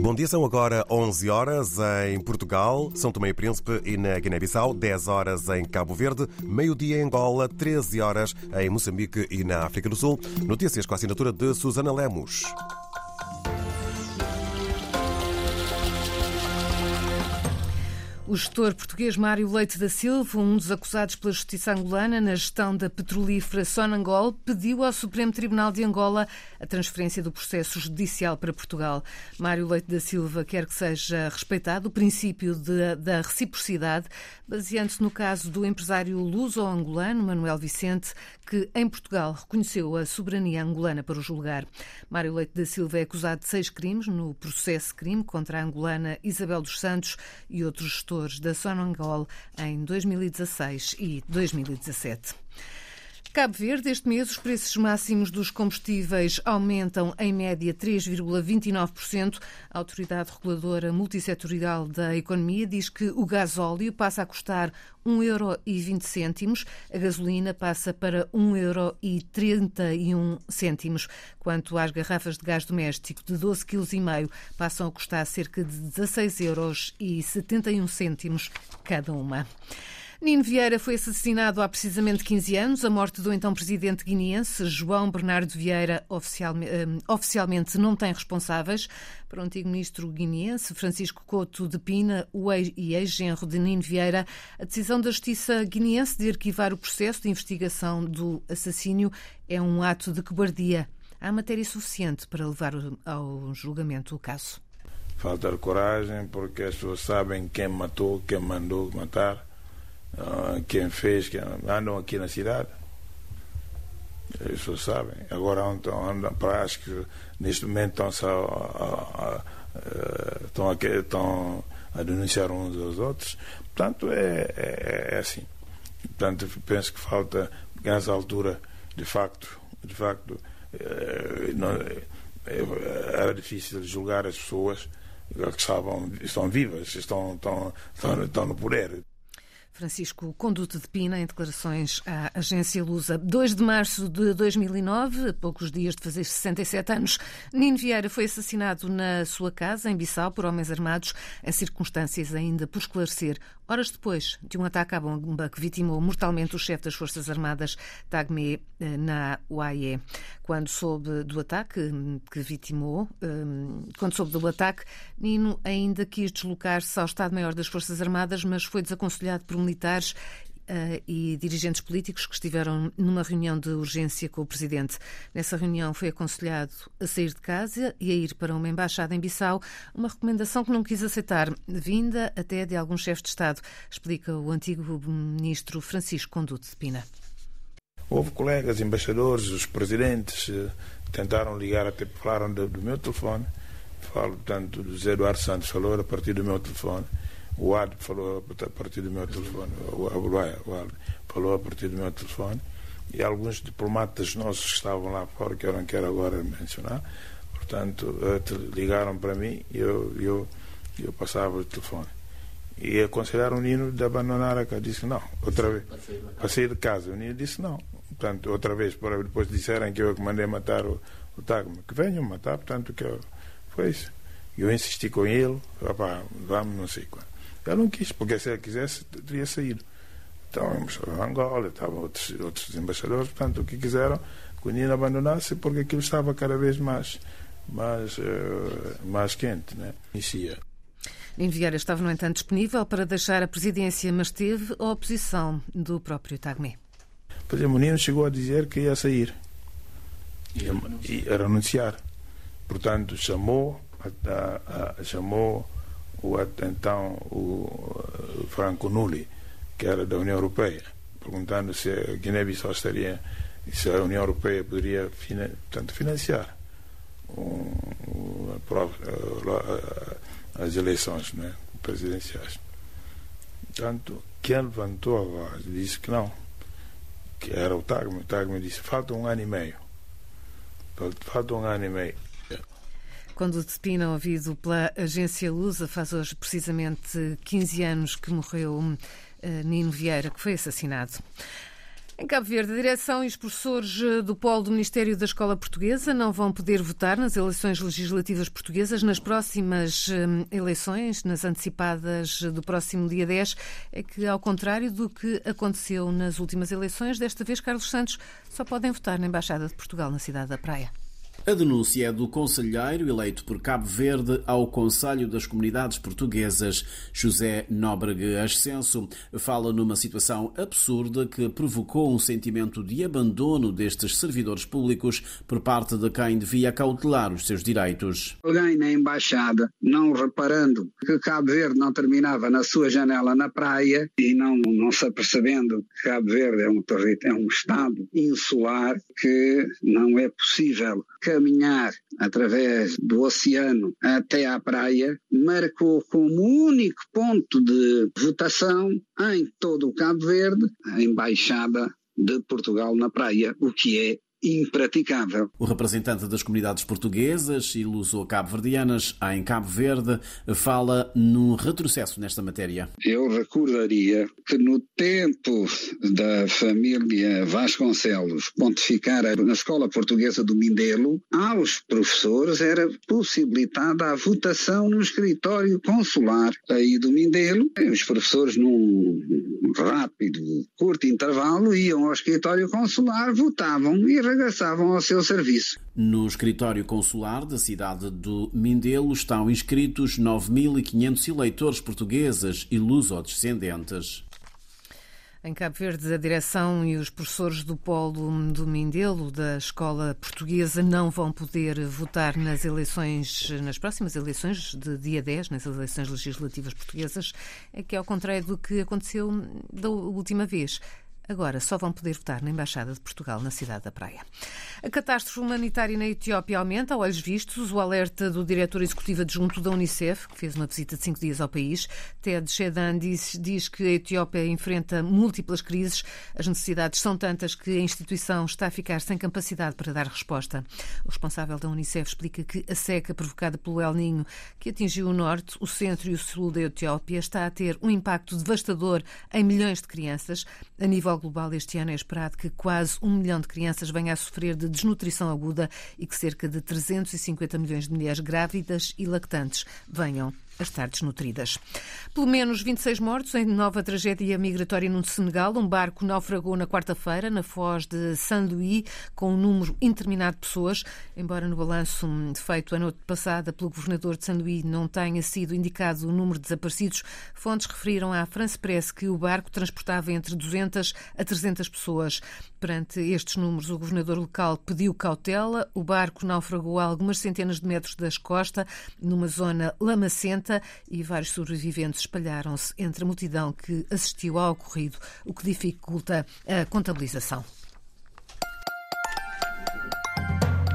Bom dia, são agora 11 horas em Portugal, São Tomé e Príncipe e na Guiné-Bissau, 10 horas em Cabo Verde, meio-dia em Angola, 13 horas em Moçambique e na África do Sul. Notícias com a assinatura de Susana Lemos. O gestor português Mário Leite da Silva, um dos acusados pela justiça angolana na gestão da petrolífera Sonangol, pediu ao Supremo Tribunal de Angola a transferência do processo judicial para Portugal. Mário Leite da Silva quer que seja respeitado o princípio de, da reciprocidade, baseando-se no caso do empresário luso-angolano Manuel Vicente, que em Portugal reconheceu a soberania angolana para o julgar. Mário Leite da Silva é acusado de seis crimes no processo crime contra a angolana Isabel dos Santos e outros gestores da Sonangol em 2016 e 2017. Cabo Verde, este mês, os preços máximos dos combustíveis aumentam em média 3,29%. A Autoridade Reguladora Multissetorial da Economia diz que o gasóleo passa a custar 1,20€, a gasolina passa para 1,31€. Quanto às garrafas de gás doméstico de 12,5 kg, passam a custar cerca de 16,71€ cada uma. Nino Vieira foi assassinado há precisamente 15 anos. A morte do então presidente guineense, João Bernardo Vieira, oficialmente não tem responsáveis. Para o antigo ministro guineense, Francisco Couto de Pina o ex e ex-genro de Nino Vieira, a decisão da Justiça guineense de arquivar o processo de investigação do assassínio é um ato de cobardia. Há matéria suficiente para levar ao julgamento o caso. Falta de coragem, porque as pessoas sabem quem matou, quem mandou matar uh, quem fez, quem andam aqui na cidade. As pessoas sabem. Agora andam, andam para acho que neste momento estão só a, a, a, estão, a, estão a denunciar uns aos outros. Portanto, é, é, é assim. Portanto, penso que falta, nessa altura, de facto, de facto, é, não, é, era difícil julgar as pessoas que estavam, estão vivas, estão, estão, estão, estão no poder. Francisco Conduto de Pina, em declarações à agência Lusa. 2 de março de 2009, a poucos dias de fazer 67 anos, Nino Vieira foi assassinado na sua casa, em Bissau, por homens armados, em circunstâncias ainda por esclarecer. Horas depois de um ataque à bomba que vitimou mortalmente o chefe das Forças Armadas, Tagme, eh, na UAE. Quando soube do ataque hum, que vitimou, hum, quando soube do ataque, Nino ainda quis deslocar-se ao Estado-Maior das Forças Armadas, mas foi desaconselhado por militares Uh, e dirigentes políticos que estiveram numa reunião de urgência com o presidente. Nessa reunião foi aconselhado a sair de casa e a ir para uma embaixada em Bissau, uma recomendação que não quis aceitar, vinda até de algum chefe de Estado, explica o antigo ministro Francisco Conduto de Pina. Houve colegas, embaixadores, os presidentes eh, tentaram ligar, até falaram do, meu telefone. Falo, portanto, do José Eduardo Santos falou a partir do meu telefone o Ad falou a partir do meu telefone, o Ad falou a partir do meu telefone, e alguns diplomatas nossos que estavam lá fora, que eu não quero agora mencionar, portanto, eh, ligaram para mim e eu, eu, eu passava o telefone. E aconselharam o Nino de abandonar a casa. Disse não, outra vez. Para sair de casa. O Nino disse não. Portanto, outra vez, depois disseram que eu que mandei matar o, o Tagma. Que venham matar, portanto, que eu, foi isso. Eu insisti com ele, vamos, não sei quando. Ele não quis, porque se ele quisesse, teria saído. Então, o embaixador Angola, estavam outros, outros embaixadores, portanto, o que quiseram que o Nino abandonasse, porque aquilo estava cada vez mais, mais, uh, mais quente. Né? Inicia. Nino Vieira estava, no entanto, disponível para deixar a presidência, mas teve a oposição do próprio Tagme. Por exemplo, o Nino chegou a dizer que ia sair, ia, ia renunciar. Portanto, chamou, a, a, chamou o, então o Franco Nulli, que era da União Europeia, perguntando se a Guiné-Bissau estaria, se a União Europeia poderia portanto, financiar um, as eleições né, presidenciais. Portanto, quem levantou a voz disse que não, que era o Tagme. O Tagme disse: falta um ano e meio. Falta um ano e meio. Quando o Despina, ouvido pela agência Lusa, faz hoje precisamente 15 anos que morreu uh, Nino Vieira, que foi assassinado. Em Cabo Verde, a direção e os professores eh, do Polo do Ministério da Escola Portuguesa não vão poder votar nas eleições legislativas portuguesas nas próximas eh, eleições, nas antecipadas do próximo dia 10. É que, ao contrário do que aconteceu nas últimas eleições, desta vez Carlos Santos só podem votar na Embaixada de Portugal na cidade da Praia. A denúncia é do conselheiro eleito por Cabo Verde ao Conselho das Comunidades Portuguesas, José Nóbrega Ascenso. Fala numa situação absurda que provocou um sentimento de abandono destes servidores públicos por parte de quem devia cautelar os seus direitos. Alguém na embaixada, não reparando que Cabo Verde não terminava na sua janela na praia e não, não se apercebendo que Cabo Verde é um, é um estado insular que não é possível caminhar através do oceano até à praia, marcou como único ponto de votação em todo o Cabo Verde a embaixada de Portugal na praia, o que é impraticável. O representante das comunidades portuguesas e luso-cabo-verdianas em Cabo Verde fala num retrocesso nesta matéria. Eu recordaria que no tempo da família Vasconcelos pontificar na Escola Portuguesa do Mindelo, aos professores era possibilitada a votação no escritório consular aí do Mindelo. Os professores num rápido, curto intervalo iam ao escritório consular, votavam e regressavam ao seu serviço. No escritório consular da cidade do Mindelo estão inscritos 9.500 eleitores portugueses e luso-descendentes. Em Cabo Verde, a direção e os professores do Polo do Mindelo, da Escola Portuguesa, não vão poder votar nas eleições, nas próximas eleições de dia 10, nas eleições legislativas portuguesas, é que, ao contrário do que aconteceu da última vez, agora só vão poder votar na Embaixada de Portugal na cidade da Praia. A catástrofe humanitária na Etiópia aumenta, a olhos vistos. O alerta do diretor executivo adjunto da Unicef, que fez uma visita de cinco dias ao país, Ted Shedan, diz, diz que a Etiópia enfrenta múltiplas crises. As necessidades são tantas que a instituição está a ficar sem capacidade para dar resposta. O responsável da Unicef explica que a seca provocada pelo El Ninho, que atingiu o norte, o centro e o sul da Etiópia, está a ter um impacto devastador em milhões de crianças. A nível global, este ano é esperado que quase um milhão de crianças venha a sofrer de desnutrição aguda e que cerca de 350 milhões de mulheres grávidas e lactantes venham a estar desnutridas. Pelo menos 26 mortos em nova tragédia migratória no Senegal. Um barco naufragou na quarta-feira na foz de Saint-Louis com um número interminado de pessoas. Embora no balanço feito a noite passada pelo governador de Saint-Louis não tenha sido indicado o número de desaparecidos, fontes referiram à France Press que o barco transportava entre 200 a 300 pessoas. Perante estes números, o governador local pediu cautela. O barco naufragou a algumas centenas de metros das costas, numa zona lamacenta e vários sobreviventes espalharam-se entre a multidão que assistiu ao ocorrido, o que dificulta a contabilização.